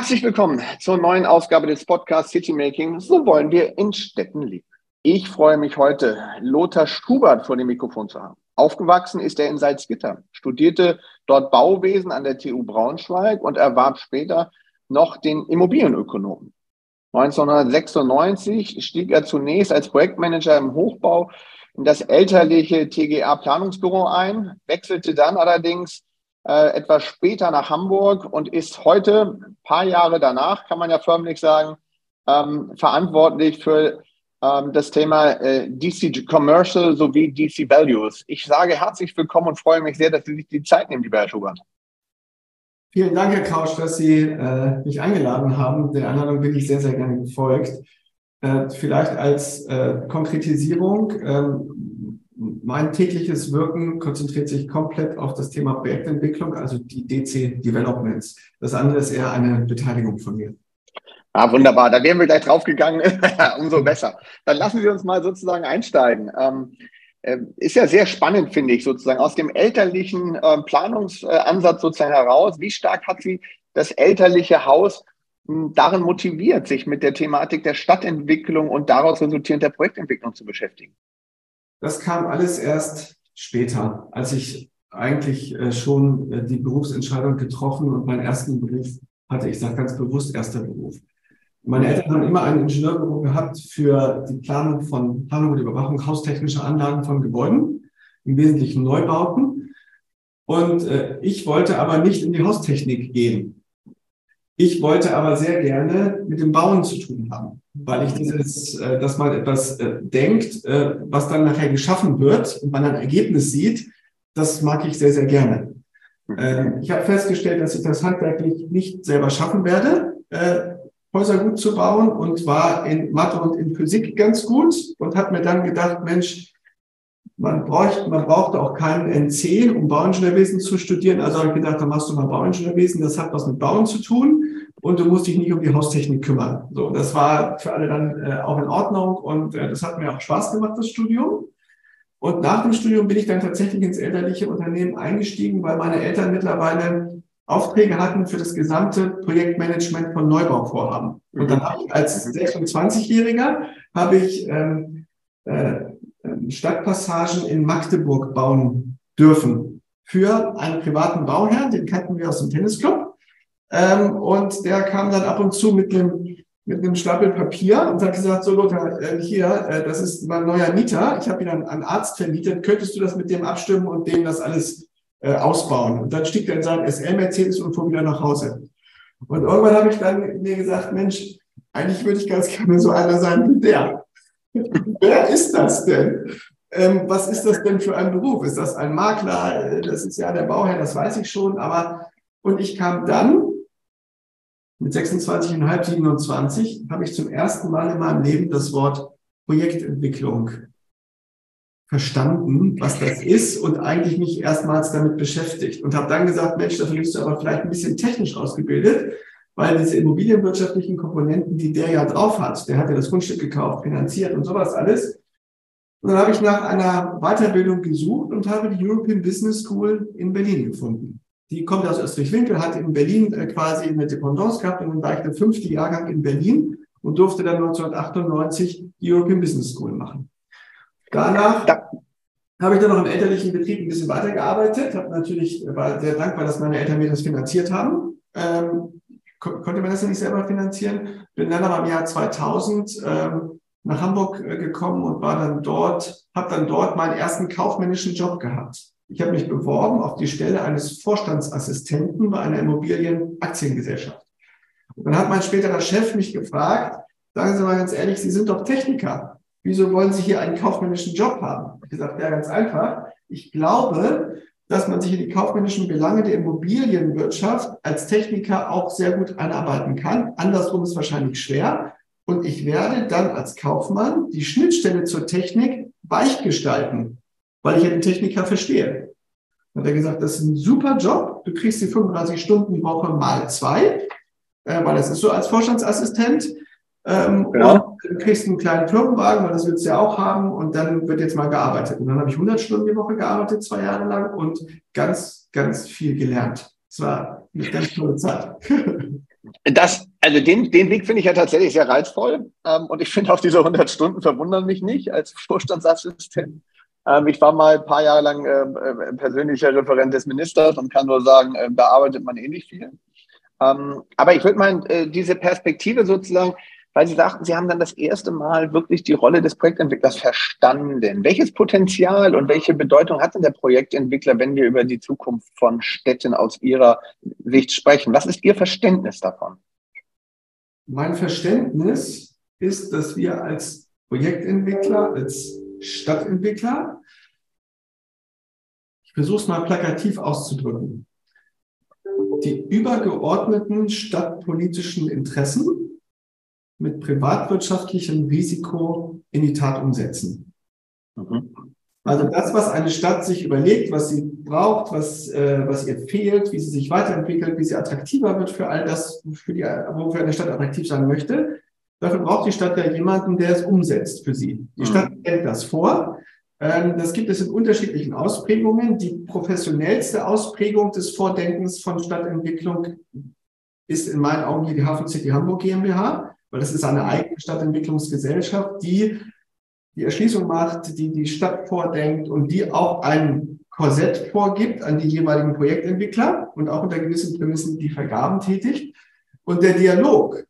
Herzlich willkommen zur neuen Ausgabe des Podcasts City Making. So wollen wir in Städten leben. Ich freue mich heute, Lothar Schubert vor dem Mikrofon zu haben. Aufgewachsen ist er in Salzgitter, studierte dort Bauwesen an der TU Braunschweig und erwarb später noch den Immobilienökonomen. 1996 stieg er zunächst als Projektmanager im Hochbau in das elterliche TGA Planungsbüro ein, wechselte dann allerdings äh, etwas später nach Hamburg und ist heute, ein paar Jahre danach, kann man ja förmlich sagen, ähm, verantwortlich für ähm, das Thema äh, DC Commercial sowie DC Values. Ich sage herzlich willkommen und freue mich sehr, dass Sie sich die Zeit nehmen, lieber Herr Schubert. Vielen Dank, Herr Krausch, dass Sie äh, mich eingeladen haben. Der Einladung bin ich sehr, sehr gerne gefolgt. Äh, vielleicht als äh, Konkretisierung. Ähm, mein tägliches Wirken konzentriert sich komplett auf das Thema Projektentwicklung, also die DC Developments. Das andere ist eher eine Beteiligung von mir. Ah, wunderbar. Da wären wir gleich draufgegangen. Umso besser. Dann lassen Sie uns mal sozusagen einsteigen. Ähm, äh, ist ja sehr spannend, finde ich, sozusagen aus dem elterlichen äh, Planungsansatz sozusagen heraus. Wie stark hat Sie das elterliche Haus hm, darin motiviert, sich mit der Thematik der Stadtentwicklung und daraus resultierend der Projektentwicklung zu beschäftigen? Das kam alles erst später, als ich eigentlich äh, schon äh, die Berufsentscheidung getroffen und meinen ersten Beruf hatte. Ich sage ganz bewusst erster Beruf. Meine Eltern haben immer ein Ingenieurbüro gehabt für die Planung von Planung und Überwachung haustechnischer Anlagen von Gebäuden, im Wesentlichen Neubauten. Und äh, ich wollte aber nicht in die Haustechnik gehen. Ich wollte aber sehr gerne mit dem Bauen zu tun haben, weil ich dieses, äh, dass man etwas äh, denkt, äh, was dann nachher geschaffen wird und man ein Ergebnis sieht, das mag ich sehr, sehr gerne. Äh, ich habe festgestellt, dass ich das handwerklich nicht selber schaffen werde. Häuser gut zu bauen und war in Mathe und in Physik ganz gut und hat mir dann gedacht, Mensch, man braucht, man brauchte auch keinen NC, um Bauingenieurwesen zu studieren. Also habe ich gedacht, dann machst du mal Bauingenieurwesen, das hat was mit Bauen zu tun und du musst dich nicht um die Haustechnik kümmern. So, das war für alle dann äh, auch in Ordnung und äh, das hat mir auch Spaß gemacht, das Studium. Und nach dem Studium bin ich dann tatsächlich ins elterliche Unternehmen eingestiegen, weil meine Eltern mittlerweile Aufträge hatten für das gesamte Projektmanagement von Neubauvorhaben. Und dann habe ich als 26-Jähriger habe ich ähm, äh, Stadtpassagen in Magdeburg bauen dürfen für einen privaten Bauherrn, den kannten wir aus dem Tennisclub. Ähm, und der kam dann ab und zu mit einem mit einem Stapel Papier und hat gesagt, so Lothar, äh, hier, äh, das ist mein neuer Mieter, ich habe ihn an einen Arzt vermietet, könntest du das mit dem abstimmen und dem das alles äh, ausbauen. Und dann stieg er in seinen SL-Mercedes und fuhr wieder nach Hause. Und irgendwann habe ich dann mir gesagt, Mensch, eigentlich würde ich ganz gerne so einer sein wie der. Wer ist das denn? Ähm, was ist das denn für ein Beruf? Ist das ein Makler? Das ist ja der Bauherr, das weiß ich schon. Aber und ich kam dann mit 26,5, 27 habe ich zum ersten Mal in meinem Leben das Wort Projektentwicklung verstanden, was das ist und eigentlich mich erstmals damit beschäftigt und habe dann gesagt, Mensch, dafür bist du aber vielleicht ein bisschen technisch ausgebildet, weil diese immobilienwirtschaftlichen Komponenten, die der ja drauf hat, der hat ja das Grundstück gekauft, finanziert und sowas alles. Und dann habe ich nach einer Weiterbildung gesucht und habe die European Business School in Berlin gefunden. Die kommt aus Österreich-Winkel, hat in Berlin äh, quasi eine Dependance gehabt und dann war ich der fünfte Jahrgang in Berlin und durfte dann 1998 die European Business School machen. Danach da. habe ich dann noch im elterlichen Betrieb ein bisschen weitergearbeitet, habe natürlich, war sehr dankbar, dass meine Eltern mir das finanziert haben. Ähm, ko konnte man das ja nicht selber finanzieren. Bin dann aber im Jahr 2000 ähm, nach Hamburg äh, gekommen und war dann dort, habe dann dort meinen ersten kaufmännischen Job gehabt. Ich habe mich beworben auf die Stelle eines Vorstandsassistenten bei einer Immobilienaktiengesellschaft. Und dann hat mein späterer Chef mich gefragt, sagen Sie mal ganz ehrlich, Sie sind doch Techniker wieso wollen Sie hier einen kaufmännischen Job haben? Ich gesagt, ja, ganz einfach. Ich glaube, dass man sich in die kaufmännischen Belange der Immobilienwirtschaft als Techniker auch sehr gut einarbeiten kann. Andersrum ist wahrscheinlich schwer. Und ich werde dann als Kaufmann die Schnittstelle zur Technik weich gestalten, weil ich ja den Techniker verstehe. Hat er gesagt, das ist ein super Job. Du kriegst die 35 Stunden Woche mal zwei, äh, weil das ist so als Vorstandsassistent. Ähm, genau. Und du kriegst einen kleinen Firmenwagen, weil das willst du ja auch haben. Und dann wird jetzt mal gearbeitet. Und dann habe ich 100 Stunden die Woche gearbeitet, zwei Jahre lang und ganz, ganz viel gelernt. Es war eine ganz tolle Zeit. Das, also den, den Weg finde ich ja tatsächlich sehr reizvoll. Ähm, und ich finde auch diese 100 Stunden verwundern mich nicht als Vorstandsassistent. Ähm, ich war mal ein paar Jahre lang ähm, äh, persönlicher Referent des Ministers und kann nur sagen, äh, da arbeitet man ähnlich viel. Ähm, aber ich würde mal äh, diese Perspektive sozusagen, weil Sie sagten, Sie haben dann das erste Mal wirklich die Rolle des Projektentwicklers verstanden. Welches Potenzial und welche Bedeutung hat denn der Projektentwickler, wenn wir über die Zukunft von Städten aus Ihrer Sicht sprechen? Was ist Ihr Verständnis davon? Mein Verständnis ist, dass wir als Projektentwickler, als Stadtentwickler, ich versuche es mal plakativ auszudrücken, die übergeordneten stadtpolitischen Interessen mit privatwirtschaftlichem Risiko in die Tat umsetzen. Mhm. Also das, was eine Stadt sich überlegt, was sie braucht, was, äh, was ihr fehlt, wie sie sich weiterentwickelt, wie sie attraktiver wird für all das, für die, wofür eine Stadt attraktiv sein möchte, Dafür braucht die Stadt ja jemanden, der es umsetzt für sie. Die mhm. Stadt stellt das vor. Ähm, das gibt es in unterschiedlichen Ausprägungen. Die professionellste Ausprägung des Vordenkens von Stadtentwicklung ist in meinen Augen hier die Hafen City Hamburg GmbH, weil das ist eine eigene Stadtentwicklungsgesellschaft, die die Erschließung macht, die die Stadt vordenkt und die auch ein Korsett vorgibt an die jeweiligen Projektentwickler und auch unter gewissen Prämissen die Vergaben tätigt. Und der Dialog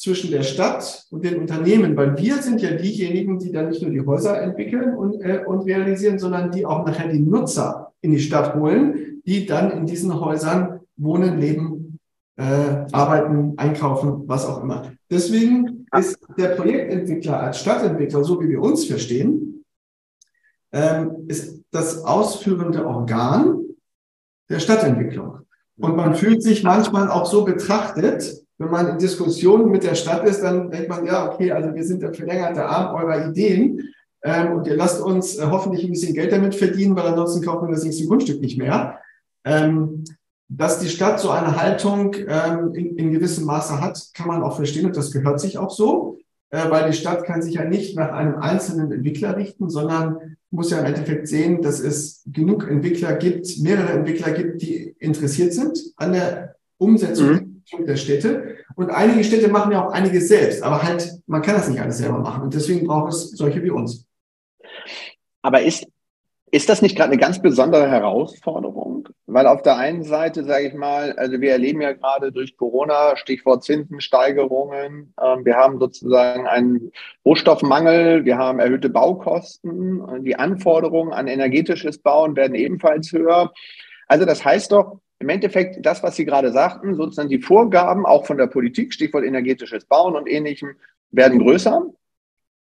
zwischen der Stadt und den Unternehmen, weil wir sind ja diejenigen, die dann nicht nur die Häuser entwickeln und, äh, und realisieren, sondern die auch nachher die Nutzer in die Stadt holen, die dann in diesen Häusern wohnen, leben, äh, arbeiten, einkaufen, was auch immer. Deswegen ist der Projektentwickler als Stadtentwickler, so wie wir uns verstehen, ähm, ist das ausführende Organ der Stadtentwicklung. Und man fühlt sich manchmal auch so betrachtet, wenn man in Diskussionen mit der Stadt ist, dann denkt man, ja, okay, also wir sind der verlängerte Arm eurer Ideen ähm, und ihr lasst uns äh, hoffentlich ein bisschen Geld damit verdienen, weil ansonsten kaufen wir das nächste Grundstück nicht mehr. Ähm, dass die Stadt so eine Haltung ähm, in, in gewissem Maße hat, kann man auch verstehen und das gehört sich auch so, äh, weil die Stadt kann sich ja nicht nach einem einzelnen Entwickler richten, sondern muss ja im Endeffekt sehen, dass es genug Entwickler gibt, mehrere Entwickler gibt, die interessiert sind an der Umsetzung mhm der Städte. Und einige Städte machen ja auch einiges selbst, aber halt, man kann das nicht alles selber machen. Und deswegen braucht es solche wie uns. Aber ist, ist das nicht gerade eine ganz besondere Herausforderung? Weil auf der einen Seite, sage ich mal, also wir erleben ja gerade durch Corona, Stichwort Zinsensteigerungen, äh, wir haben sozusagen einen Rohstoffmangel, wir haben erhöhte Baukosten, die Anforderungen an energetisches Bauen werden ebenfalls höher. Also das heißt doch, im Endeffekt das, was Sie gerade sagten, sozusagen die Vorgaben auch von der Politik, Stichwort energetisches Bauen und ähnlichem, werden größer.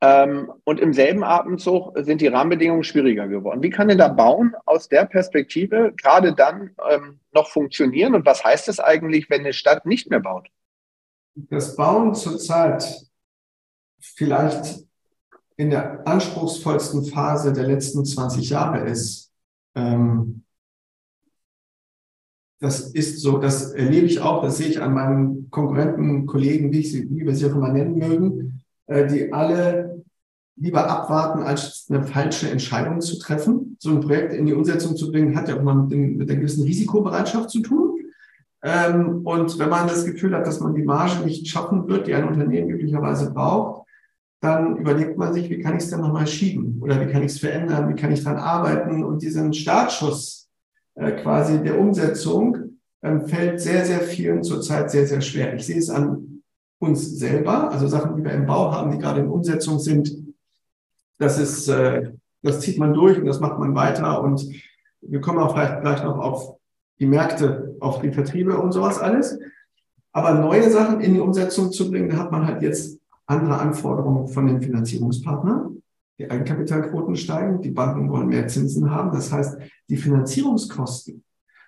Ähm, und im selben Atemzug sind die Rahmenbedingungen schwieriger geworden. Wie kann denn da Bauen aus der Perspektive gerade dann ähm, noch funktionieren? Und was heißt es eigentlich, wenn eine Stadt nicht mehr baut? Das Bauen zurzeit vielleicht in der anspruchsvollsten Phase der letzten 20 Jahre ist, ähm, das ist so, das erlebe ich auch, das sehe ich an meinen Konkurrenten, Kollegen, wie, ich sie, wie wir sie auch immer nennen mögen, äh, die alle lieber abwarten, als eine falsche Entscheidung zu treffen. So ein Projekt in die Umsetzung zu bringen, hat ja auch mal mit, dem, mit einer gewissen Risikobereitschaft zu tun. Ähm, und wenn man das Gefühl hat, dass man die Marge nicht schaffen wird, die ein Unternehmen üblicherweise braucht, dann überlegt man sich, wie kann ich es denn nochmal schieben? Oder wie kann ich es verändern? Wie kann ich daran arbeiten? Und diesen Startschuss äh, quasi der Umsetzung ähm, fällt sehr, sehr vielen zurzeit sehr, sehr schwer. Ich sehe es an uns selber, also Sachen, die wir im Bau haben, die gerade in Umsetzung sind. Das ist, äh, das zieht man durch und das macht man weiter und wir kommen auch vielleicht gleich noch auf die Märkte, auf die Vertriebe und sowas alles. Aber neue Sachen in die Umsetzung zu bringen, da hat man halt jetzt andere Anforderungen von den Finanzierungspartnern. Die Eigenkapitalquoten steigen, die Banken wollen mehr Zinsen haben. Das heißt, die Finanzierungskosten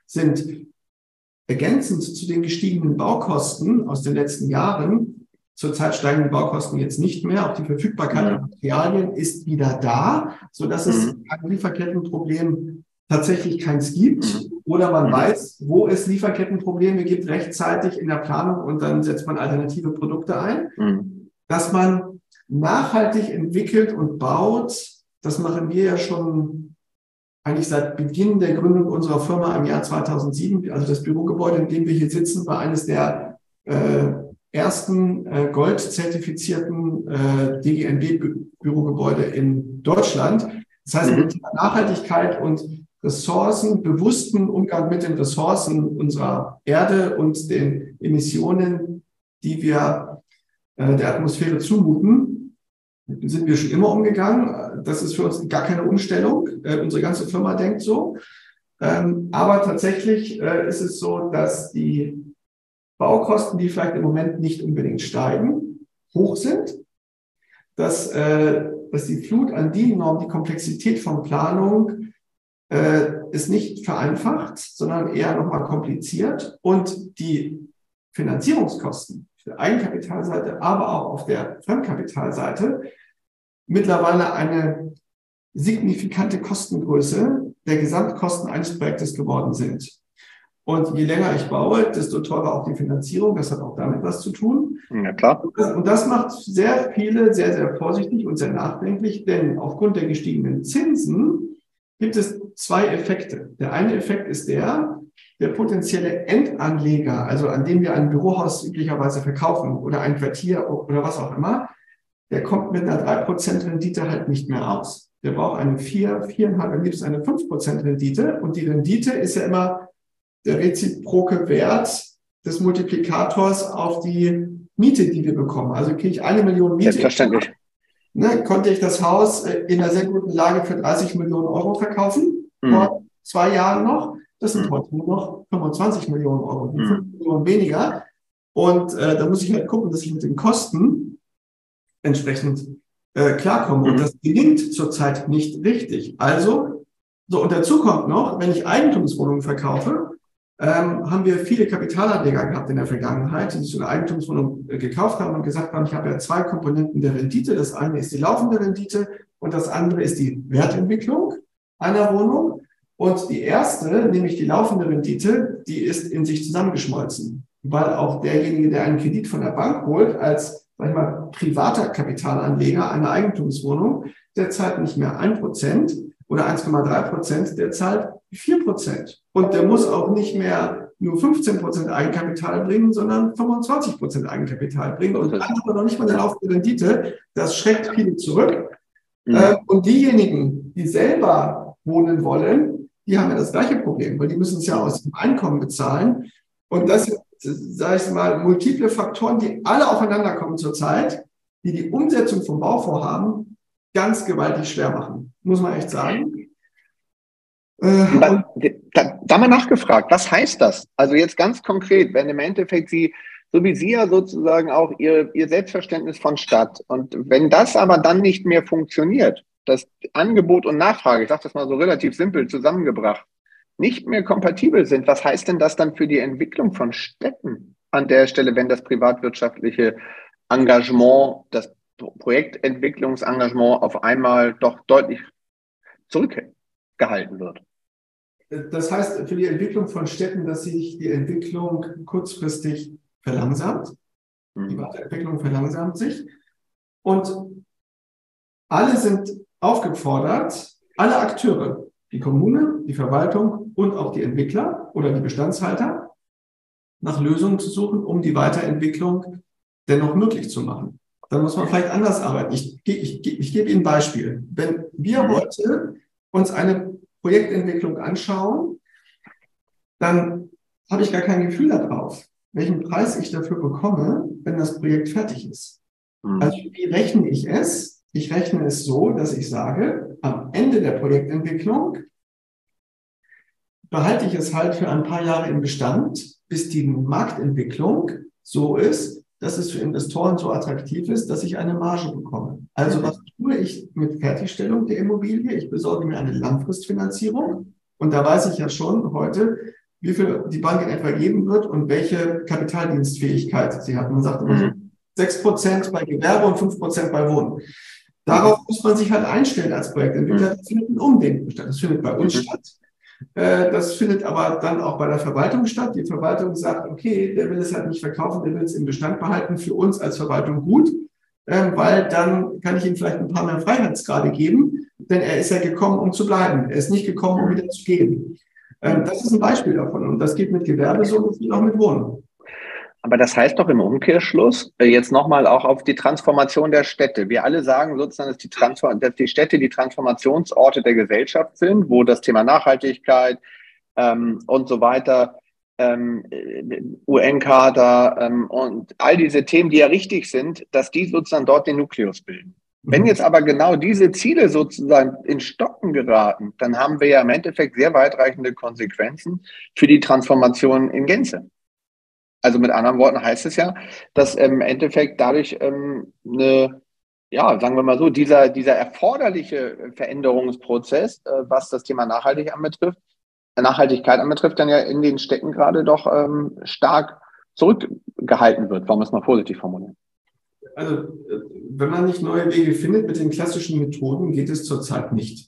sind ergänzend zu den gestiegenen Baukosten aus den letzten Jahren. Zurzeit steigen die Baukosten jetzt nicht mehr. Auch die Verfügbarkeit mhm. an Materialien ist wieder da, so dass es mhm. ein Lieferkettenproblem tatsächlich keins gibt. Mhm. Oder man mhm. weiß, wo es Lieferkettenprobleme gibt, rechtzeitig in der Planung und dann setzt man alternative Produkte ein. Mhm. Dass man nachhaltig entwickelt und baut, das machen wir ja schon eigentlich seit Beginn der Gründung unserer Firma im Jahr 2007. Also das Bürogebäude, in dem wir hier sitzen, war eines der äh, ersten äh, goldzertifizierten äh, DGNB-Bürogebäude in Deutschland. Das heißt, mhm. mit Nachhaltigkeit und Ressourcen, bewussten Umgang mit den Ressourcen unserer Erde und den Emissionen, die wir äh, der Atmosphäre zumuten, sind wir schon immer umgegangen. Das ist für uns gar keine Umstellung. Äh, unsere ganze Firma denkt so. Ähm, aber tatsächlich äh, ist es so, dass die Baukosten, die vielleicht im Moment nicht unbedingt steigen, hoch sind, dass, äh, dass die Flut an DIN-Normen, die Komplexität von Planung äh, ist nicht vereinfacht, sondern eher nochmal kompliziert und die Finanzierungskosten der Eigenkapitalseite, aber auch auf der Fremdkapitalseite mittlerweile eine signifikante Kostengröße der Gesamtkosten eines Projektes geworden sind. Und je länger ich baue, desto teurer auch die Finanzierung. Das hat auch damit was zu tun. Ja, klar. Und das macht sehr viele sehr, sehr vorsichtig und sehr nachdenklich, denn aufgrund der gestiegenen Zinsen gibt es zwei Effekte. Der eine Effekt ist der, der potenzielle Endanleger, also an dem wir ein Bürohaus üblicherweise verkaufen oder ein Quartier oder was auch immer, der kommt mit einer 3% Rendite halt nicht mehr aus. Der braucht eine 4, 4,5, am liebsten eine 5% Rendite. Und die Rendite ist ja immer der reziproke Wert des Multiplikators auf die Miete, die wir bekommen. Also kriege ich eine Million Miete. Selbstverständlich ne, konnte ich das Haus äh, in einer sehr guten Lage für 30 Millionen Euro verkaufen, mhm. vor zwei Jahren noch. Das sind mhm. heute nur noch 25 Millionen Euro, mhm. 5 Millionen weniger. Und äh, da muss ich halt gucken, dass ich mit den Kosten entsprechend äh, klarkomme. Mhm. Und das gelingt zurzeit nicht richtig. Also, so, und dazu kommt noch, wenn ich Eigentumswohnungen verkaufe, ähm, haben wir viele Kapitalanleger gehabt in der Vergangenheit, die sich so eine Eigentumswohnung äh, gekauft haben und gesagt haben, ich habe ja zwei Komponenten der Rendite. Das eine ist die laufende Rendite und das andere ist die Wertentwicklung einer Wohnung. Und die erste, nämlich die laufende Rendite, die ist in sich zusammengeschmolzen, weil auch derjenige, der einen Kredit von der Bank holt, als sag ich mal, privater Kapitalanleger einer Eigentumswohnung, der zahlt nicht mehr ein Prozent oder 1,3 Prozent, der zahlt 4 Prozent. Und der muss auch nicht mehr nur 15 Prozent Eigenkapital bringen, sondern 25 Prozent Eigenkapital bringen. Und dann hat man noch nicht mal eine laufende Rendite. Das schreckt viele zurück. Ja. Äh, und diejenigen, die selber wohnen wollen, die haben ja das gleiche Problem, weil die müssen es ja aus dem Einkommen bezahlen. Und das sind, sage ich mal, multiple Faktoren, die alle aufeinander kommen zurzeit, die die Umsetzung vom Bauvorhaben ganz gewaltig schwer machen, muss man echt sagen. Äh, da, da, da, mal nachgefragt, was heißt das? Also jetzt ganz konkret, wenn im Endeffekt Sie, so wie Sie ja sozusagen auch Ihr, Ihr Selbstverständnis von Stadt und wenn das aber dann nicht mehr funktioniert, dass Angebot und Nachfrage, ich sage das mal so relativ simpel zusammengebracht, nicht mehr kompatibel sind, was heißt denn das dann für die Entwicklung von Städten an der Stelle, wenn das privatwirtschaftliche Engagement, das Projektentwicklungsengagement auf einmal doch deutlich zurückgehalten wird? Das heißt für die Entwicklung von Städten, dass sich die Entwicklung kurzfristig verlangsamt. Die mhm. Weiterentwicklung verlangsamt sich. Und alle sind aufgefordert, alle Akteure, die Kommune, die Verwaltung und auch die Entwickler oder die Bestandshalter, nach Lösungen zu suchen, um die Weiterentwicklung dennoch möglich zu machen. Dann muss man vielleicht anders arbeiten. Ich, ich, ich gebe Ihnen ein Beispiel. Wenn wir mhm. heute uns eine Projektentwicklung anschauen, dann habe ich gar kein Gefühl darauf, welchen Preis ich dafür bekomme, wenn das Projekt fertig ist. Mhm. Also wie rechne ich es? Ich rechne es so, dass ich sage, am Ende der Projektentwicklung behalte ich es halt für ein paar Jahre im Bestand, bis die Marktentwicklung so ist, dass es für Investoren so attraktiv ist, dass ich eine Marge bekomme. Also was tue ich mit Fertigstellung der Immobilie. Ich besorge mir eine Langfristfinanzierung. Und da weiß ich ja schon heute, wie viel die Bank in etwa geben wird und welche Kapitaldienstfähigkeit sie hat. Man sagt immer so, mhm. sechs Prozent bei Gewerbe und fünf Prozent bei Wohnen. Darauf muss man sich halt einstellen als Projektentwickler. Das findet ein Umdenken statt. Das findet bei uns mhm. statt. Äh, das findet aber dann auch bei der Verwaltung statt. Die Verwaltung sagt, okay, der will es halt nicht verkaufen, der will es im Bestand behalten. Für uns als Verwaltung gut, ähm, weil dann kann ich ihm vielleicht ein paar mehr Freiheitsgrade geben, denn er ist ja gekommen, um zu bleiben. Er ist nicht gekommen, um wieder zu gehen. Ähm, das ist ein Beispiel davon und das geht mit Gewerbe so wie auch mit Wohnen. Aber das heißt doch im Umkehrschluss, äh, jetzt nochmal auch auf die Transformation der Städte. Wir alle sagen sozusagen, dass die, Transform dass die Städte die Transformationsorte der Gesellschaft sind, wo das Thema Nachhaltigkeit ähm, und so weiter, ähm, UN-Charta ähm, und all diese Themen, die ja richtig sind, dass die sozusagen dort den Nukleus bilden. Wenn mhm. jetzt aber genau diese Ziele sozusagen in Stocken geraten, dann haben wir ja im Endeffekt sehr weitreichende Konsequenzen für die Transformation in Gänze. Also mit anderen Worten heißt es ja, dass im Endeffekt dadurch ähm, eine, ja, sagen wir mal so, dieser, dieser erforderliche Veränderungsprozess, äh, was das Thema Nachhaltig anbetrifft, Nachhaltigkeit anbetrifft, dann ja in den Städten gerade doch ähm, stark zurückgehalten wird, wollen wir es mal vorsichtig formulieren. Also, wenn man nicht neue Wege findet mit den klassischen Methoden, geht es zurzeit nicht.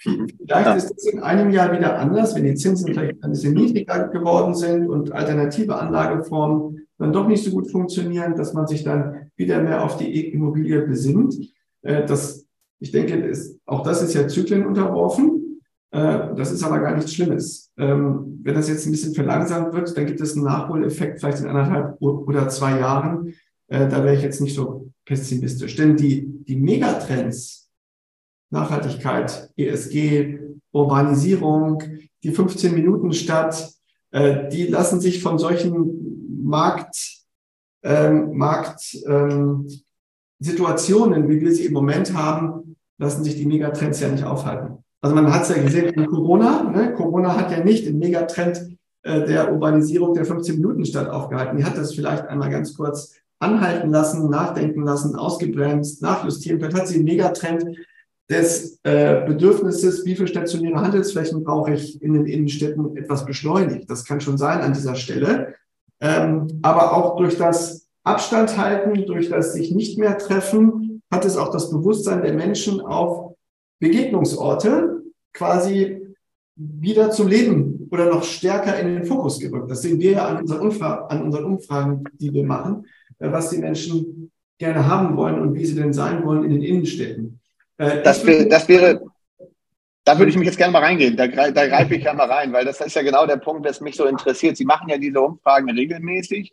Vielleicht ja. ist es in einem Jahr wieder anders, wenn die Zinsen vielleicht ein bisschen niedriger geworden sind und alternative Anlageformen dann doch nicht so gut funktionieren, dass man sich dann wieder mehr auf die Immobilie besinnt. Äh, das, ich denke, auch das ist ja Zyklen unterworfen. Äh, das ist aber gar nichts Schlimmes. Ähm, wenn das jetzt ein bisschen verlangsamt wird, dann gibt es einen Nachholeffekt vielleicht in anderthalb oder zwei Jahren. Äh, da wäre ich jetzt nicht so pessimistisch. Denn die, die Megatrends, Nachhaltigkeit, ESG, Urbanisierung, die 15 Minuten Stadt, äh, die lassen sich von solchen Markt, ähm, Markt ähm, wie wir sie im Moment haben, lassen sich die Megatrends ja nicht aufhalten. Also man hat es ja gesehen in Corona. Ne? Corona hat ja nicht den Megatrend äh, der Urbanisierung der 15-Minuten-Stadt aufgehalten. Die hat das vielleicht einmal ganz kurz anhalten lassen, nachdenken lassen, ausgebremst, nachjustieren. Vielleicht hat sie einen Megatrend des äh, Bedürfnisses, wie viele stationäre Handelsflächen brauche ich in den Innenstädten, etwas beschleunigt. Das kann schon sein an dieser Stelle. Ähm, aber auch durch das Abstand halten, durch das sich nicht mehr treffen, hat es auch das Bewusstsein der Menschen auf Begegnungsorte quasi wieder zum Leben oder noch stärker in den Fokus gerückt. Das sehen wir ja an unseren, Umfra an unseren Umfragen, die wir machen, äh, was die Menschen gerne haben wollen und wie sie denn sein wollen in den Innenstädten. Äh, das, wär, das wäre, da würde ich mich jetzt gerne mal reingehen. Da, da greife ich ja mal rein, weil das ist ja genau der Punkt, der mich so interessiert. Sie machen ja diese Umfragen regelmäßig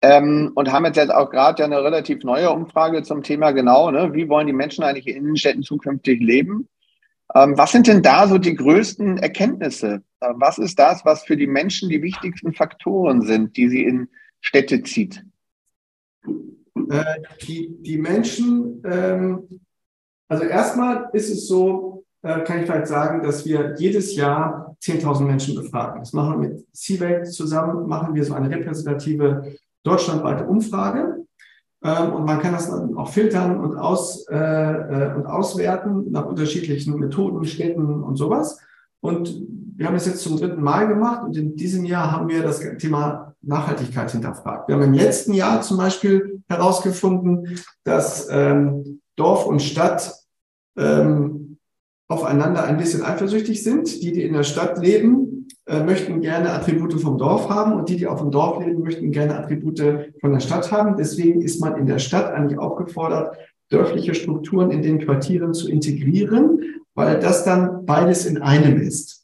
ähm, und haben jetzt, auch gerade ja eine relativ neue Umfrage zum Thema genau, ne, wie wollen die Menschen eigentlich in Innenstädten zukünftig leben? Ähm, was sind denn da so die größten Erkenntnisse? Äh, was ist das, was für die Menschen die wichtigsten Faktoren sind, die sie in Städte zieht? Äh, die, die Menschen ähm, also erstmal ist es so, äh, kann ich vielleicht sagen, dass wir jedes Jahr 10.000 Menschen befragen. Das machen wir mit CWEC zusammen, machen wir so eine repräsentative deutschlandweite Umfrage. Ähm, und man kann das dann auch filtern und, aus, äh, äh, und auswerten nach unterschiedlichen Methoden, Städten und sowas. Und wir haben es jetzt zum dritten Mal gemacht und in diesem Jahr haben wir das Thema Nachhaltigkeit hinterfragt. Wir haben im letzten Jahr zum Beispiel herausgefunden, dass ähm, Dorf und Stadt ähm, aufeinander ein bisschen eifersüchtig sind. Die, die in der Stadt leben, äh, möchten gerne Attribute vom Dorf haben und die, die auf dem Dorf leben, möchten gerne Attribute von der Stadt haben. Deswegen ist man in der Stadt eigentlich aufgefordert, dörfliche Strukturen in den Quartieren zu integrieren, weil das dann beides in einem ist.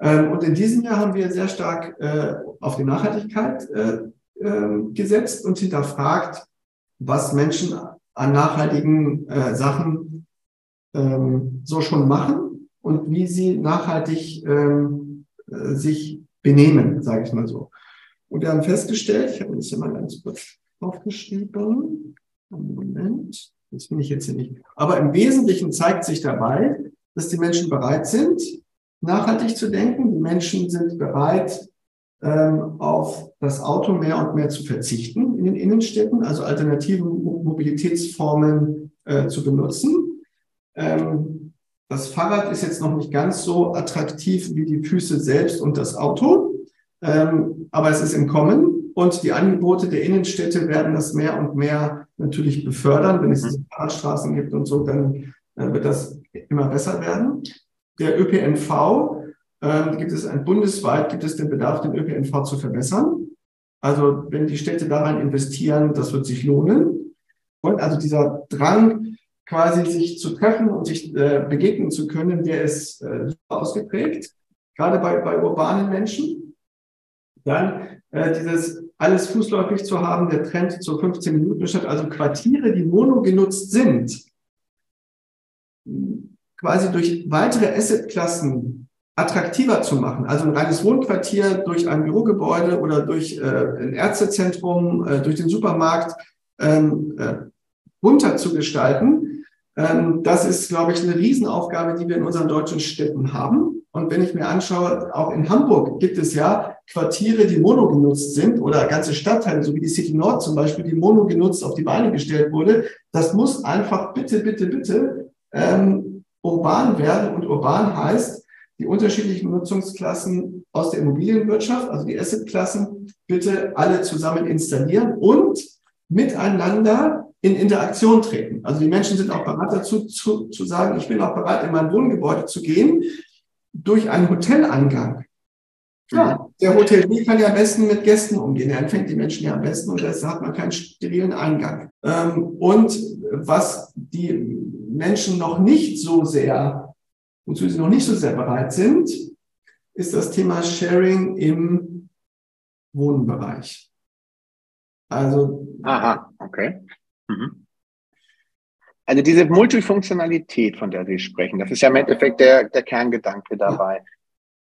Ähm, und in diesem Jahr haben wir sehr stark äh, auf die Nachhaltigkeit äh, ähm, gesetzt und hinterfragt, was Menschen an nachhaltigen äh, Sachen ähm, so schon machen und wie sie nachhaltig ähm, äh, sich benehmen, sage ich mal so. Und wir haben festgestellt, ich habe das hier mal ganz kurz aufgeschrieben, Moment, das finde ich jetzt hier nicht. Aber im Wesentlichen zeigt sich dabei, dass die Menschen bereit sind, nachhaltig zu denken. Die Menschen sind bereit, ähm, auf das Auto mehr und mehr zu verzichten in den Innenstädten, also alternative Mobilitätsformen äh, zu benutzen. Ähm, das Fahrrad ist jetzt noch nicht ganz so attraktiv wie die Füße selbst und das Auto, ähm, aber es ist im Kommen und die Angebote der Innenstädte werden das mehr und mehr natürlich befördern. Wenn es diese Fahrradstraßen gibt und so, dann äh, wird das immer besser werden. Der ÖPNV ähm, gibt es ein bundesweit gibt es den Bedarf, den ÖPNV zu verbessern. Also wenn die Städte daran investieren, das wird sich lohnen. Und also dieser Drang, quasi sich zu treffen und sich äh, begegnen zu können, der ist äh, ausgeprägt, gerade bei, bei urbanen Menschen. Dann äh, dieses alles fußläufig zu haben, der Trend zur 15 Minuten Stadt, also Quartiere, die mono genutzt sind, quasi durch weitere Assetklassen attraktiver zu machen. Also ein reines Wohnquartier durch ein Bürogebäude oder durch äh, ein Ärztezentrum, äh, durch den Supermarkt ähm, äh, bunter zu gestalten. Ähm, das ist, glaube ich, eine Riesenaufgabe, die wir in unseren deutschen Städten haben. Und wenn ich mir anschaue, auch in Hamburg gibt es ja Quartiere, die mono genutzt sind oder ganze Stadtteile, so wie die City Nord zum Beispiel, die mono genutzt auf die Beine gestellt wurde. Das muss einfach bitte, bitte, bitte ähm, urban werden. Und urban heißt, die unterschiedlichen Nutzungsklassen aus der Immobilienwirtschaft, also die Assetklassen, bitte alle zusammen installieren und miteinander in Interaktion treten. Also die Menschen sind auch bereit dazu zu, zu sagen, ich bin auch bereit, in mein Wohngebäude zu gehen, durch einen Hoteleingang. Ja, der Hotelier kann ja am besten mit Gästen umgehen. Er empfängt die Menschen ja am besten und deshalb hat man keinen sterilen Eingang. Ähm, und was die Menschen noch nicht so sehr, wozu sie noch nicht so sehr bereit sind, ist das Thema Sharing im Wohnbereich. Also. Aha, okay. Mhm. Also diese Multifunktionalität, von der Sie sprechen, das ist ja im Endeffekt der, der Kerngedanke dabei.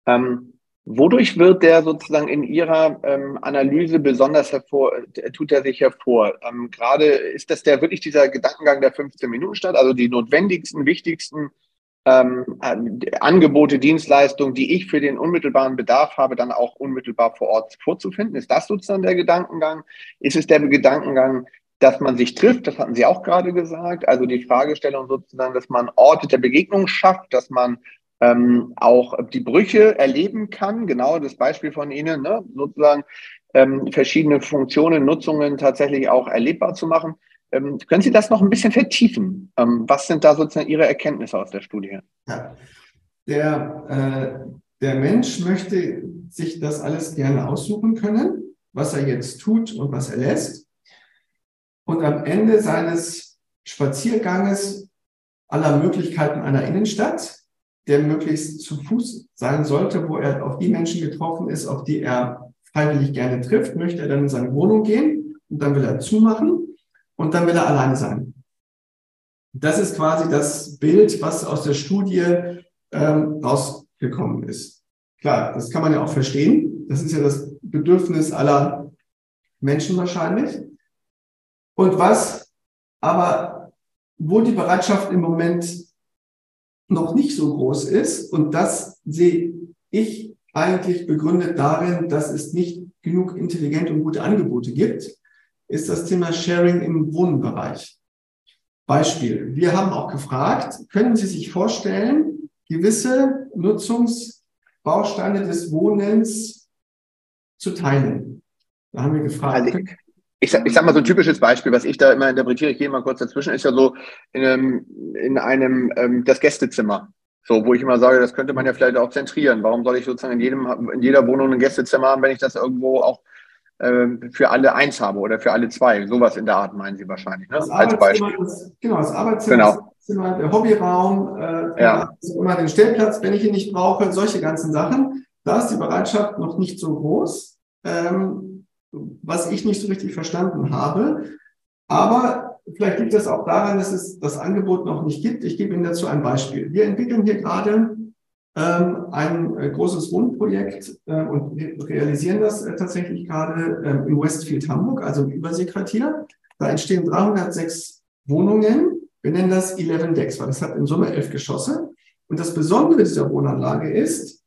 Ja. Ähm, Wodurch wird der sozusagen in Ihrer ähm, Analyse besonders hervor, tut er sich hervor? Ähm, Gerade ist das der wirklich dieser Gedankengang der 15 Minuten statt, also die notwendigsten, wichtigsten ähm, Angebote, Dienstleistungen, die ich für den unmittelbaren Bedarf habe, dann auch unmittelbar vor Ort vorzufinden? Ist das sozusagen der Gedankengang? Ist es der Gedankengang, dass man sich trifft? Das hatten Sie auch gerade gesagt. Also die Fragestellung sozusagen, dass man Orte der Begegnung schafft, dass man ähm, auch die Brüche erleben kann. Genau das Beispiel von Ihnen, ne? sozusagen ähm, verschiedene Funktionen, Nutzungen tatsächlich auch erlebbar zu machen. Ähm, können Sie das noch ein bisschen vertiefen? Ähm, was sind da sozusagen Ihre Erkenntnisse aus der Studie? Ja. Der, äh, der Mensch möchte sich das alles gerne aussuchen können, was er jetzt tut und was er lässt. Und am Ende seines Spazierganges aller Möglichkeiten einer Innenstadt der möglichst zu Fuß sein sollte, wo er auf die Menschen getroffen ist, auf die er freiwillig gerne trifft, möchte er dann in seine Wohnung gehen und dann will er zumachen und dann will er alleine sein. Das ist quasi das Bild, was aus der Studie ähm, rausgekommen ist. Klar, das kann man ja auch verstehen. Das ist ja das Bedürfnis aller Menschen wahrscheinlich. Und was aber, wo die Bereitschaft im Moment noch nicht so groß ist. Und das sehe ich eigentlich begründet darin, dass es nicht genug intelligente und gute Angebote gibt, ist das Thema Sharing im Wohnbereich. Beispiel. Wir haben auch gefragt, können Sie sich vorstellen, gewisse Nutzungsbausteine des Wohnens zu teilen? Da haben wir gefragt. Also ich sag, ich sag mal so ein typisches Beispiel, was ich da immer interpretiere, ich gehe mal kurz dazwischen, ist ja so in einem, in einem ähm, das Gästezimmer. So, wo ich immer sage, das könnte man ja vielleicht auch zentrieren. Warum soll ich sozusagen in jedem, in jeder Wohnung ein Gästezimmer haben, wenn ich das irgendwo auch ähm, für alle eins habe oder für alle zwei? Sowas in der Art meinen Sie wahrscheinlich, ne? Als Beispiel. Das, genau, das Arbeitszimmer, genau. Das Zimmer, der Hobbyraum, äh, ja. immer den Stellplatz, wenn ich ihn nicht brauche, solche ganzen Sachen. Da ist die Bereitschaft noch nicht so groß. Ähm, was ich nicht so richtig verstanden habe. Aber vielleicht liegt das auch daran, dass es das Angebot noch nicht gibt. Ich gebe Ihnen dazu ein Beispiel. Wir entwickeln hier gerade ähm, ein äh, großes Wohnprojekt äh, und realisieren das äh, tatsächlich gerade äh, im Westfield Hamburg, also im Überseequartier. Da entstehen 306 Wohnungen. Wir nennen das 11 Decks, weil das hat in Summe elf Geschosse. Und das Besondere dieser Wohnanlage ist,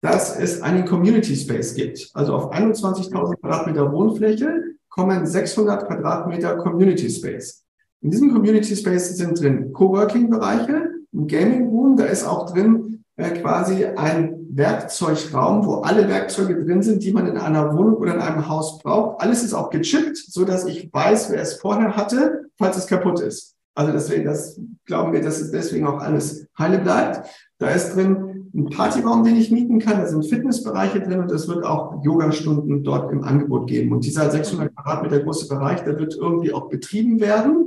dass es einen Community Space gibt. Also auf 21.000 Quadratmeter Wohnfläche kommen 600 Quadratmeter Community Space. In diesem Community Space sind drin Coworking-Bereiche, ein Gaming Room, da ist auch drin äh, quasi ein Werkzeugraum, wo alle Werkzeuge drin sind, die man in einer Wohnung oder in einem Haus braucht. Alles ist auch gechippt, so dass ich weiß, wer es vorher hatte, falls es kaputt ist. Also deswegen, das glauben wir, dass es deswegen auch alles heile bleibt. Da ist drin ein Partyraum, den ich mieten kann. Da sind Fitnessbereiche drin und es wird auch Yogastunden dort im Angebot geben. Und dieser 600 Quadratmeter große Bereich, der wird irgendwie auch betrieben werden.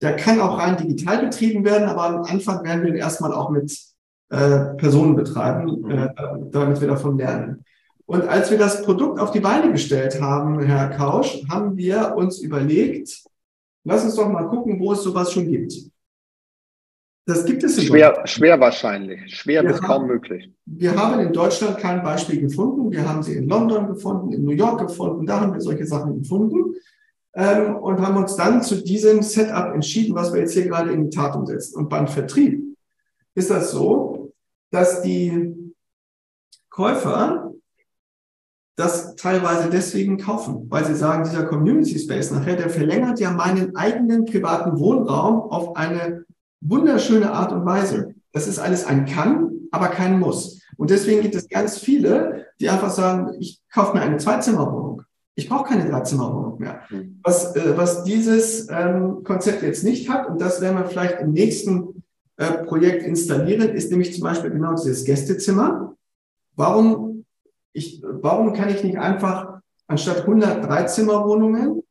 Der kann auch rein digital betrieben werden, aber am Anfang werden wir ihn erstmal auch mit äh, Personen betreiben, mhm. äh, damit wir davon lernen. Und als wir das Produkt auf die Beine gestellt haben, Herr Kausch, haben wir uns überlegt, lass uns doch mal gucken, wo es sowas schon gibt. Das gibt es in schwer, schwer wahrscheinlich, schwer wir bis haben, kaum möglich. Wir haben in Deutschland kein Beispiel gefunden. Wir haben sie in London gefunden, in New York gefunden. Da haben wir solche Sachen gefunden ähm, und haben uns dann zu diesem Setup entschieden, was wir jetzt hier gerade in die Tat umsetzen. Und beim Vertrieb ist das so, dass die Käufer das teilweise deswegen kaufen, weil sie sagen, dieser Community Space nachher, der verlängert ja meinen eigenen privaten Wohnraum auf eine wunderschöne Art und Weise. Das ist alles ein Kann, aber kein Muss. Und deswegen gibt es ganz viele, die einfach sagen, ich kaufe mir eine Zweizimmerwohnung. Ich brauche keine Dreizimmerwohnung mehr. Hm. Was, äh, was dieses ähm, Konzept jetzt nicht hat, und das werden wir vielleicht im nächsten äh, Projekt installieren, ist nämlich zum Beispiel genau dieses Gästezimmer. Warum, ich, warum kann ich nicht einfach anstatt 100 Dreizimmerwohnungen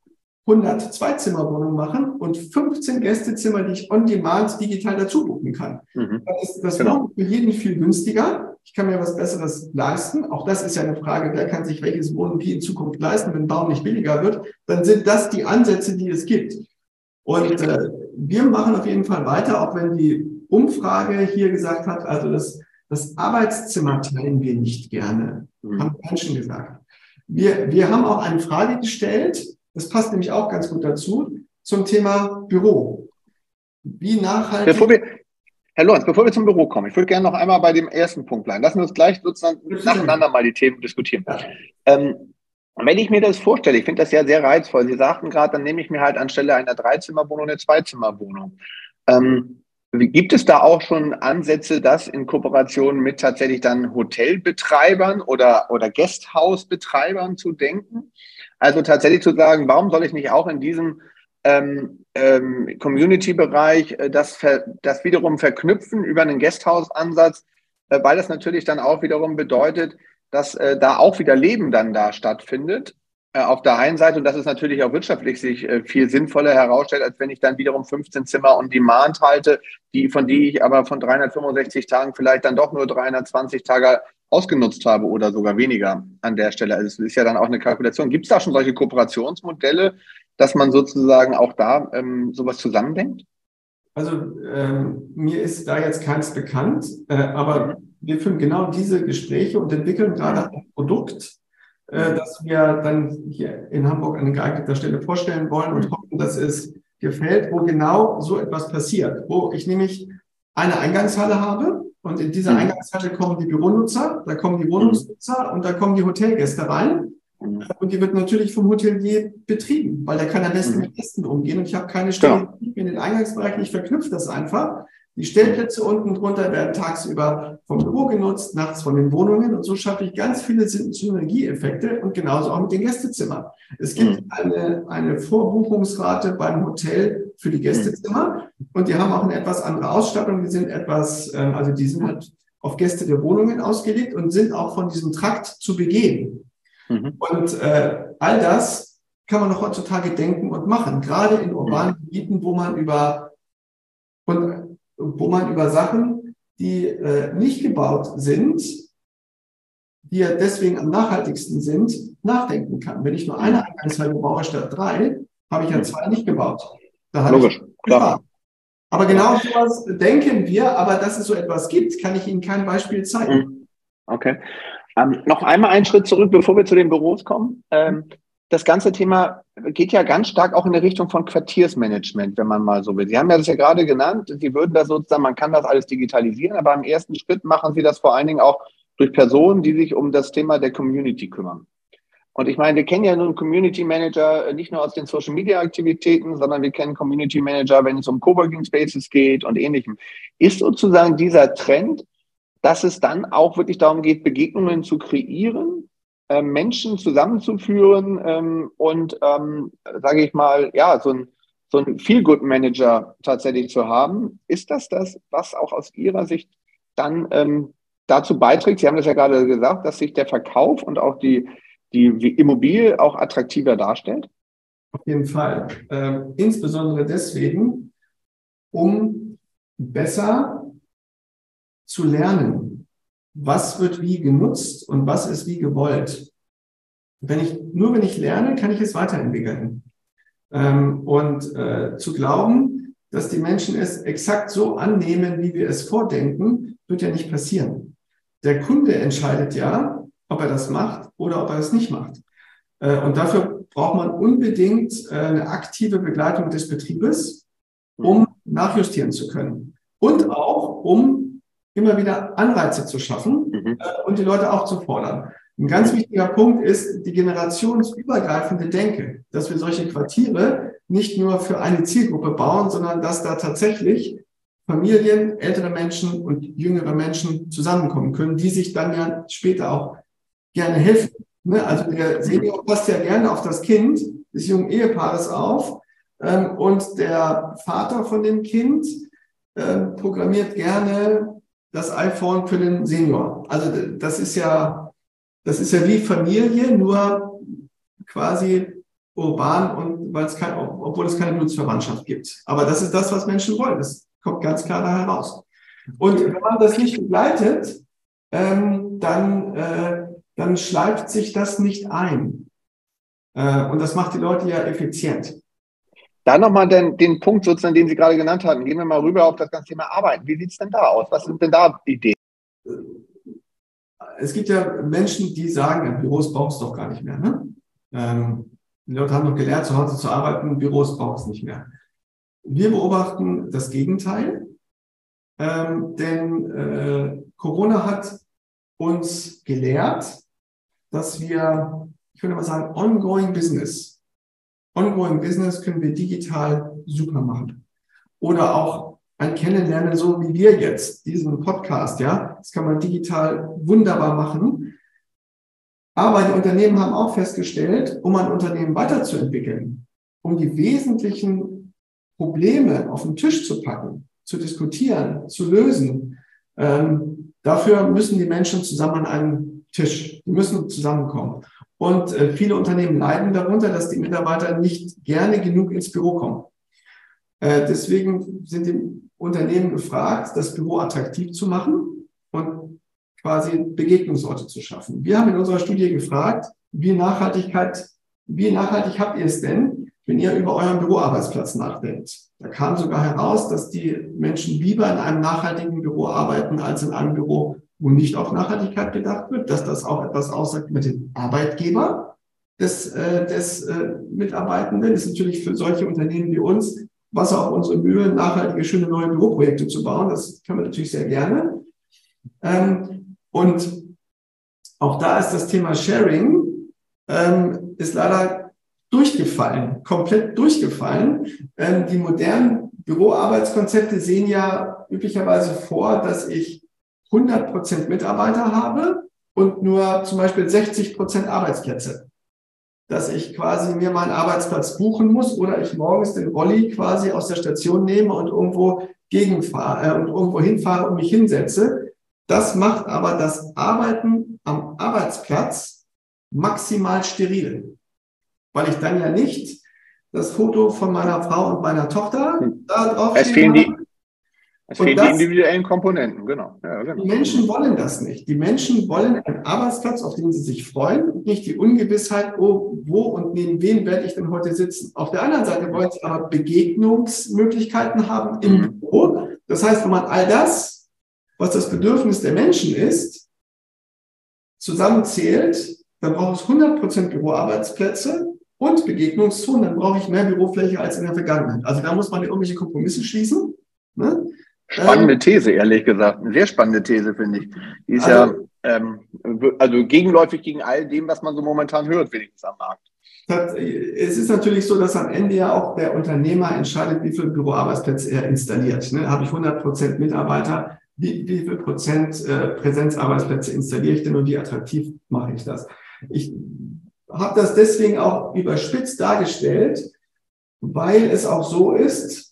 100 Zweizimmerwohnungen machen und 15 Gästezimmer, die ich on demand digital dazu buchen kann. Mhm. Das ist das genau. für jeden viel günstiger. Ich kann mir was Besseres leisten. Auch das ist ja eine Frage, wer kann sich welches Wohnen wie in Zukunft leisten, wenn Bauen nicht billiger wird. Dann sind das die Ansätze, die es gibt. Und äh, wir machen auf jeden Fall weiter, auch wenn die Umfrage hier gesagt hat, also das, das Arbeitszimmer teilen wir nicht gerne, mhm. haben Menschen gesagt. Wir, wir haben auch eine Frage gestellt, das passt nämlich auch ganz gut dazu, zum Thema Büro. Wie nachhaltig. Bevor wir, Herr Lorenz, bevor wir zum Büro kommen, ich würde gerne noch einmal bei dem ersten Punkt bleiben. Lassen wir uns gleich sozusagen nacheinander mal die Themen diskutieren. Ja. Ähm, wenn ich mir das vorstelle, ich finde das ja sehr reizvoll. Sie sagten gerade, dann nehme ich mir halt anstelle einer Dreizimmerwohnung eine Zweizimmerwohnung. Ähm, gibt es da auch schon Ansätze, das in Kooperation mit tatsächlich dann Hotelbetreibern oder, oder Gasthausbetreibern zu denken? Also tatsächlich zu sagen, warum soll ich nicht auch in diesem ähm, ähm, Community-Bereich äh, das, das wiederum verknüpfen über einen Guesthouse-Ansatz, äh, weil das natürlich dann auch wiederum bedeutet, dass äh, da auch wieder Leben dann da stattfindet. Äh, auf der einen Seite, und das ist natürlich auch wirtschaftlich sich äh, viel sinnvoller herausstellt, als wenn ich dann wiederum 15 Zimmer on Demand halte, die, von die ich aber von 365 Tagen vielleicht dann doch nur 320 Tage ausgenutzt habe oder sogar weniger an der Stelle. Also es ist ja dann auch eine Kalkulation. Gibt es da schon solche Kooperationsmodelle, dass man sozusagen auch da ähm, sowas zusammendenkt? Also ähm, mir ist da jetzt keins bekannt, äh, aber mhm. wir führen genau diese Gespräche und entwickeln gerade ein Produkt, äh, das wir dann hier in Hamburg an geeigneter Stelle vorstellen wollen und hoffen, dass es gefällt, wo genau so etwas passiert, wo ich nämlich eine Eingangshalle habe, und in dieser mhm. Eingangshalle kommen die Büronutzer, da kommen die Wohnungsnutzer und da kommen die Hotelgäste rein. Mhm. Und die wird natürlich vom Hotelier betrieben, weil der kann am besten mhm. mit Gästen umgehen. Und ich habe keine Stelle in den Eingangsbereich, ich verknüpfe das einfach. Die Stellplätze unten drunter werden tagsüber vom Büro genutzt, nachts von den Wohnungen und so schaffe ich ganz viele Synergieeffekte und genauso auch mit den Gästezimmern. Es gibt mhm. eine, eine Vorbuchungsrate beim Hotel für die Gästezimmer und die haben auch eine etwas andere Ausstattung. Die sind etwas, ähm, also die sind halt auf Gäste der Wohnungen ausgelegt und sind auch von diesem Trakt zu begehen. Mhm. Und äh, all das kann man noch heutzutage denken und machen, gerade in urbanen Gebieten, wo man über und wo man über Sachen, die äh, nicht gebaut sind, die ja deswegen am nachhaltigsten sind, nachdenken kann. Wenn ich nur eine Eingangshalle baue statt drei, habe ich ja zwei nicht gebaut. Logisch, klar. Aber genau sowas denken wir, aber dass es so etwas gibt, kann ich Ihnen kein Beispiel zeigen. Hm. Okay. Ähm, noch einmal einen Schritt zurück, bevor wir zu den Büros kommen. Ähm, das ganze Thema geht ja ganz stark auch in die Richtung von Quartiersmanagement, wenn man mal so will. Sie haben ja das ja gerade genannt, Sie würden das sozusagen, man kann das alles digitalisieren, aber im ersten Schritt machen Sie das vor allen Dingen auch durch Personen, die sich um das Thema der Community kümmern. Und ich meine, wir kennen ja nun Community Manager nicht nur aus den Social Media Aktivitäten, sondern wir kennen Community Manager, wenn es um Coworking Spaces geht und ähnlichem. Ist sozusagen dieser Trend, dass es dann auch wirklich darum geht, Begegnungen zu kreieren, äh, Menschen zusammenzuführen ähm, und, ähm, sage ich mal, ja, so ein, so ein Feel-Good-Manager tatsächlich zu haben. Ist das das, was auch aus Ihrer Sicht dann ähm, dazu beiträgt? Sie haben das ja gerade gesagt, dass sich der Verkauf und auch die, die Immobilie auch attraktiver darstellt? Auf jeden Fall. Ähm, insbesondere deswegen, um besser zu lernen, was wird wie genutzt und was ist wie gewollt. Wenn ich, nur wenn ich lerne, kann ich es weiterentwickeln. Ähm, und äh, zu glauben, dass die Menschen es exakt so annehmen, wie wir es vordenken, wird ja nicht passieren. Der Kunde entscheidet ja, ob er das macht oder ob er es nicht macht. Äh, und dafür braucht man unbedingt äh, eine aktive Begleitung des Betriebes, um nachjustieren zu können. Und auch, um immer wieder Anreize zu schaffen mhm. äh, und die Leute auch zu fordern. Ein ganz wichtiger Punkt ist die generationsübergreifende Denke, dass wir solche Quartiere nicht nur für eine Zielgruppe bauen, sondern dass da tatsächlich Familien, ältere Menschen und jüngere Menschen zusammenkommen können, die sich dann ja später auch gerne helfen. Ne? Also der Senior passt ja gerne auf das Kind des jungen Ehepaares auf ähm, und der Vater von dem Kind ähm, programmiert gerne das iPhone für den Senior. Also das ist ja, das ist ja wie Familie, nur quasi urban und weil es kein, obwohl es keine Blutsverwandtschaft gibt. Aber das ist das, was Menschen wollen. Das kommt ganz klar da heraus. Und wenn man das nicht begleitet, ähm, dann, äh, dann schleift sich das nicht ein. Äh, und das macht die Leute ja effizient. Da nochmal den, den Punkt sozusagen, den Sie gerade genannt hatten. Gehen wir mal rüber auf das ganze Thema Arbeiten. Wie sieht es denn da aus? Was sind denn da Ideen? Es gibt ja Menschen, die sagen, Büros brauchst du doch gar nicht mehr. Ne? Ähm, die Leute haben doch gelernt, zu Hause zu arbeiten, Büros braucht es nicht mehr. Wir beobachten das Gegenteil, ähm, denn äh, Corona hat uns gelehrt, dass wir, ich würde mal sagen, ongoing Business Ongoing Business können wir digital super machen. Oder auch ein Kennenlernen, so wie wir jetzt, diesen Podcast, ja, das kann man digital wunderbar machen. Aber die Unternehmen haben auch festgestellt, um ein Unternehmen weiterzuentwickeln, um die wesentlichen Probleme auf den Tisch zu packen, zu diskutieren, zu lösen, ähm, dafür müssen die Menschen zusammen an einem Tisch, die müssen zusammenkommen. Und äh, viele Unternehmen leiden darunter, dass die Mitarbeiter nicht gerne genug ins Büro kommen. Äh, deswegen sind die Unternehmen gefragt, das Büro attraktiv zu machen und quasi Begegnungsorte zu schaffen. Wir haben in unserer Studie gefragt, wie Nachhaltigkeit, wie nachhaltig habt ihr es denn, wenn ihr über euren Büroarbeitsplatz nachdenkt? Da kam sogar heraus, dass die Menschen lieber in einem nachhaltigen Büro arbeiten als in einem Büro, wo nicht auf Nachhaltigkeit gedacht wird, dass das auch etwas aussagt mit dem Arbeitgeber des, äh, des äh, Mitarbeitenden. Ist natürlich für solche Unternehmen wie uns Wasser auf unsere Mühe, nachhaltige, schöne neue Büroprojekte zu bauen. Das können wir natürlich sehr gerne. Ähm, und auch da ist das Thema Sharing ähm, ist leider durchgefallen, komplett durchgefallen. Ähm, die modernen Büroarbeitskonzepte sehen ja üblicherweise vor, dass ich 100 Prozent Mitarbeiter habe und nur zum Beispiel 60 Prozent Arbeitsplätze. Dass ich quasi mir meinen Arbeitsplatz buchen muss oder ich morgens den Rolli quasi aus der Station nehme und irgendwo gegenfahre äh, und irgendwo hinfahre und mich hinsetze. Das macht aber das Arbeiten am Arbeitsplatz maximal steril. Weil ich dann ja nicht das Foto von meiner Frau und meiner Tochter da drauf es fehlen die, es fehlen die individuellen Komponenten, genau. Ja, genau. Die Menschen wollen das nicht. Die Menschen wollen einen Arbeitsplatz, auf den sie sich freuen und nicht die Ungewissheit, oh, wo und neben wem werde ich denn heute sitzen. Auf der anderen Seite wollen sie aber Begegnungsmöglichkeiten haben im mhm. Büro. Das heißt, wenn man all das, was das Bedürfnis der Menschen ist, zusammenzählt, dann braucht es 100% Büroarbeitsplätze und Begegnungszonen, dann brauche ich mehr Bürofläche als in der Vergangenheit. Also da muss man irgendwelche Kompromisse schließen. Ne? Spannende ähm, These, ehrlich gesagt. Eine sehr spannende These, finde ich. Die ist also, ja ähm, also gegenläufig gegen all dem, was man so momentan hört, wenigstens am Markt. Es ist natürlich so, dass am Ende ja auch der Unternehmer entscheidet, wie viele Büroarbeitsplätze er installiert. Ne? Habe ich 100 Prozent Mitarbeiter, wie, wie viel Prozent äh, Präsenzarbeitsplätze installiere ich denn und wie attraktiv mache ich das? Ich habe das deswegen auch überspitzt dargestellt, weil es auch so ist,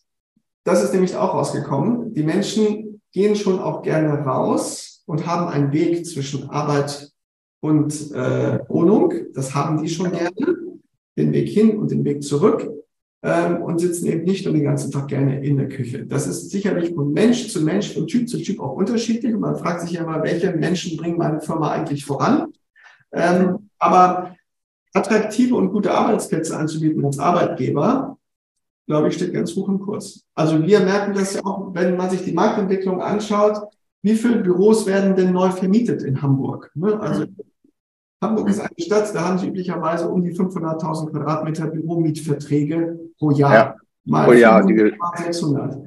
das ist nämlich auch rausgekommen, die Menschen gehen schon auch gerne raus und haben einen Weg zwischen Arbeit und äh, Wohnung. Das haben die schon gerne den Weg hin und den Weg zurück ähm, und sitzen eben nicht nur den ganzen Tag gerne in der Küche. Das ist sicherlich von Mensch zu Mensch, von Typ zu Typ auch unterschiedlich. Und man fragt sich ja immer, welche Menschen bringen meine Firma eigentlich voran? Ähm, aber attraktive und gute Arbeitsplätze anzubieten als Arbeitgeber, glaube ich, steht ganz hoch im Kurs. Also wir merken das ja auch, wenn man sich die Marktentwicklung anschaut, wie viele Büros werden denn neu vermietet in Hamburg? Ne? Also Hamburg ist eine Stadt, da haben sie üblicherweise um die 500.000 Quadratmeter Büromietverträge pro Jahr. Ja, mal pro Jahr, 500, mal 600.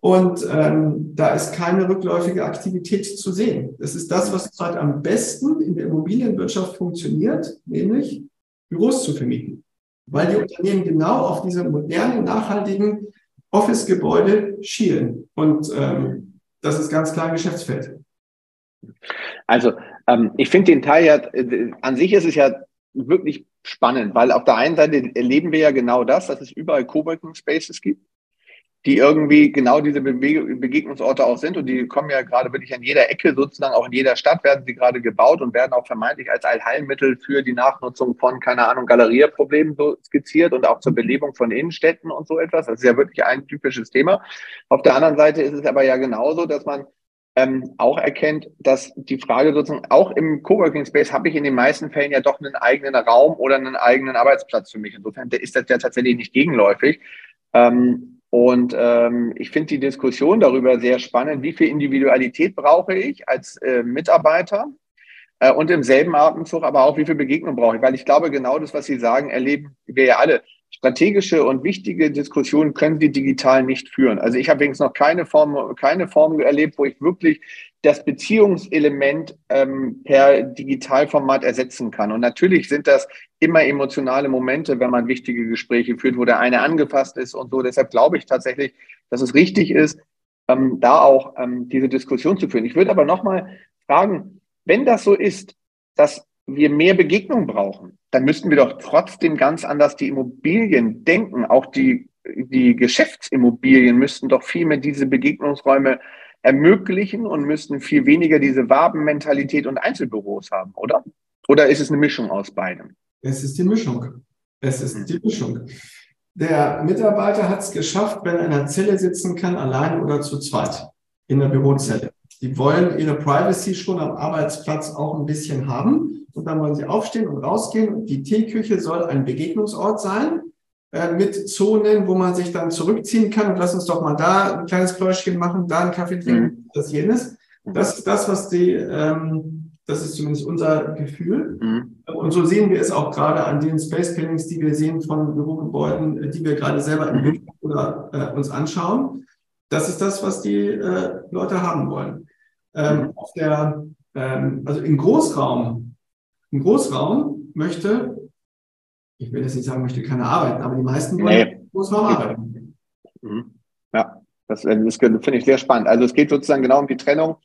Und ähm, da ist keine rückläufige Aktivität zu sehen. Das ist das, was zurzeit am besten in der Immobilienwirtschaft funktioniert, nämlich Büros zu vermieten. Weil die Unternehmen genau auf diese modernen, nachhaltigen Office-Gebäude schielen. Und ähm, das ist ganz klar ein Geschäftsfeld. Also ähm, ich finde den Teil ja, äh, an sich ist es ja wirklich spannend, weil auf der einen Seite erleben wir ja genau das, dass es überall Coworking Spaces gibt, die irgendwie genau diese Be Begegnungsorte auch sind und die kommen ja gerade wirklich an jeder Ecke, sozusagen auch in jeder Stadt werden sie gerade gebaut und werden auch vermeintlich als Allheilmittel für die Nachnutzung von, keine Ahnung, Galerierproblemen so skizziert und auch zur Belebung von Innenstädten und so etwas. Das ist ja wirklich ein typisches Thema. Auf der anderen Seite ist es aber ja genauso, dass man ähm, auch erkennt, dass die Frage sozusagen auch im Coworking Space habe ich in den meisten Fällen ja doch einen eigenen Raum oder einen eigenen Arbeitsplatz für mich. Insofern ist das ja tatsächlich nicht gegenläufig. Ähm, und ähm, ich finde die Diskussion darüber sehr spannend, wie viel Individualität brauche ich als äh, Mitarbeiter äh, und im selben Atemzug aber auch, wie viel Begegnung brauche ich. Weil ich glaube, genau das, was Sie sagen, erleben wir ja alle strategische und wichtige Diskussionen können Sie digital nicht führen. Also ich habe wenigstens noch keine Form, keine Form erlebt, wo ich wirklich das Beziehungselement ähm, per Digitalformat ersetzen kann. Und natürlich sind das immer emotionale Momente, wenn man wichtige Gespräche führt, wo der eine angefasst ist und so. Deshalb glaube ich tatsächlich, dass es richtig ist, ähm, da auch ähm, diese Diskussion zu führen. Ich würde aber nochmal fragen, wenn das so ist, dass wir mehr Begegnung brauchen, dann müssten wir doch trotzdem ganz anders die Immobilien denken. Auch die, die Geschäftsimmobilien müssten doch viel mehr diese Begegnungsräume ermöglichen und müssten viel weniger diese Wabenmentalität und Einzelbüros haben, oder? Oder ist es eine Mischung aus beidem? Es ist die Mischung. Es ist die Mischung. Der Mitarbeiter hat es geschafft, wenn er in einer Zelle sitzen kann, allein oder zu zweit, in der Bürozelle. Die wollen ihre Privacy schon am Arbeitsplatz auch ein bisschen haben. Und dann wollen sie aufstehen und rausgehen. Und die Teeküche soll ein Begegnungsort sein äh, mit Zonen, wo man sich dann zurückziehen kann. Und lass uns doch mal da ein kleines Pläuschchen machen, da einen Kaffee trinken, mhm. das jenes. Das ist das, was die, ähm, das ist zumindest unser Gefühl. Mhm. Und so sehen wir es auch gerade an den Space Plannings, die wir sehen von Bürogebäuden, die wir gerade selber entwickeln oder äh, uns anschauen. Das ist das, was die äh, Leute haben wollen ähm, auf der, ähm, also im Großraum, im Großraum möchte, ich will jetzt nicht sagen, möchte keiner arbeiten, aber die meisten wollen nee. im Großraum arbeiten. Mhm. Ja, das, äh, das finde ich sehr spannend. Also es geht sozusagen genau um die Trennung.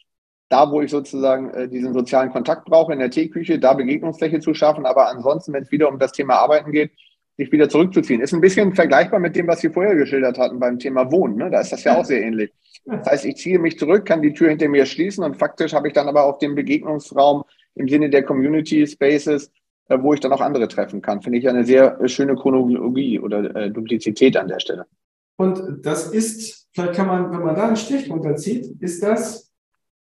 Da, wo ich sozusagen äh, diesen sozialen Kontakt brauche in der Teeküche, da Begegnungsfläche zu schaffen. Aber ansonsten, wenn es wieder um das Thema Arbeiten geht, sich wieder zurückzuziehen. Ist ein bisschen vergleichbar mit dem, was Sie vorher geschildert hatten beim Thema Wohnen. Ne? Da ist das ja auch sehr ähnlich. Das heißt, ich ziehe mich zurück, kann die Tür hinter mir schließen und faktisch habe ich dann aber auch den Begegnungsraum im Sinne der Community Spaces, äh, wo ich dann auch andere treffen kann. Finde ich eine sehr äh, schöne Chronologie oder äh, Duplizität an der Stelle. Und das ist, vielleicht kann man, wenn man da einen Strich runterzieht, ist das,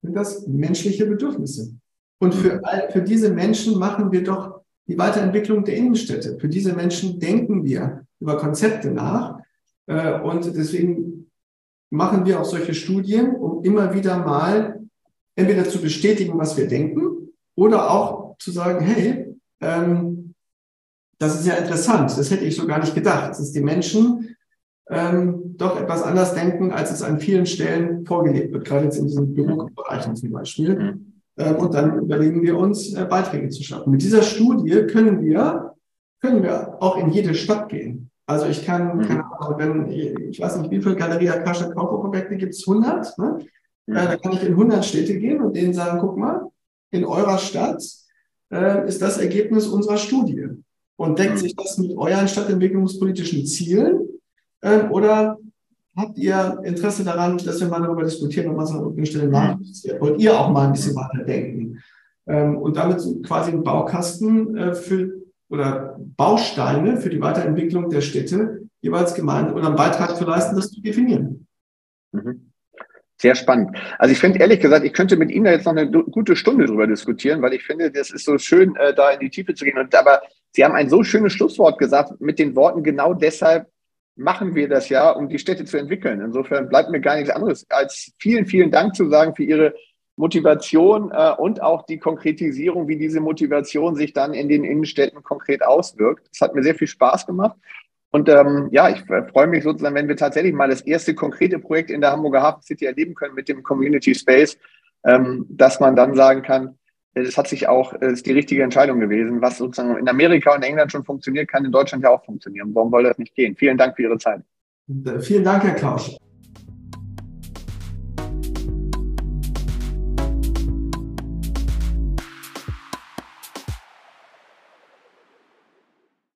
sind das menschliche Bedürfnisse. Und für, für diese Menschen machen wir doch die Weiterentwicklung der Innenstädte. Für diese Menschen denken wir über Konzepte nach. Und deswegen machen wir auch solche Studien, um immer wieder mal entweder zu bestätigen, was wir denken, oder auch zu sagen, hey, ähm, das ist ja interessant, das hätte ich so gar nicht gedacht, dass die Menschen ähm, doch etwas anders denken, als es an vielen Stellen vorgelebt wird, gerade jetzt in diesen Bürobereichen zum Beispiel. Mhm. Ähm, und dann überlegen wir uns, äh, Beiträge zu schaffen. Mit dieser Studie können wir, können wir auch in jede Stadt gehen. Also ich kann, mhm. keine Ahnung, wenn, ich weiß nicht, wie viele Galeria Akasha Kaufprojekte gibt es? 100? Ne? Mhm. Äh, da kann ich in 100 Städte gehen und denen sagen, guck mal, in eurer Stadt äh, ist das Ergebnis unserer Studie. Und deckt mhm. sich das mit euren stadtentwicklungspolitischen Zielen? Äh, oder habt ihr Interesse daran, dass wir mal darüber diskutieren und was an irgendeiner Stelle mhm. nachjustiert? Wollt ihr auch mal ein bisschen weiter denken? Ähm, und damit quasi ein Baukasten äh, für oder Bausteine für die Weiterentwicklung der Städte jeweils gemeint oder einen Beitrag zu leisten, das zu definieren. Mhm. Sehr spannend. Also ich finde ehrlich gesagt, ich könnte mit Ihnen jetzt noch eine gute Stunde drüber diskutieren, weil ich finde, das ist so schön, äh, da in die Tiefe zu gehen. Und aber Sie haben ein so schönes Schlusswort gesagt mit den Worten, genau deshalb machen wir das ja, um die Städte zu entwickeln. Insofern bleibt mir gar nichts anderes, als vielen, vielen Dank zu sagen für Ihre Motivation äh, und auch die Konkretisierung, wie diese Motivation sich dann in den Innenstädten konkret auswirkt. Das hat mir sehr viel Spaß gemacht. Und ähm, ja, ich freue mich sozusagen, wenn wir tatsächlich mal das erste konkrete Projekt in der Hamburger Hafen City erleben können mit dem Community Space, ähm, dass man dann sagen kann, es hat sich auch, es ist die richtige Entscheidung gewesen. Was sozusagen in Amerika und England schon funktioniert, kann in Deutschland ja auch funktionieren. Warum soll das nicht gehen? Vielen Dank für Ihre Zeit. Vielen Dank, Herr Klausch.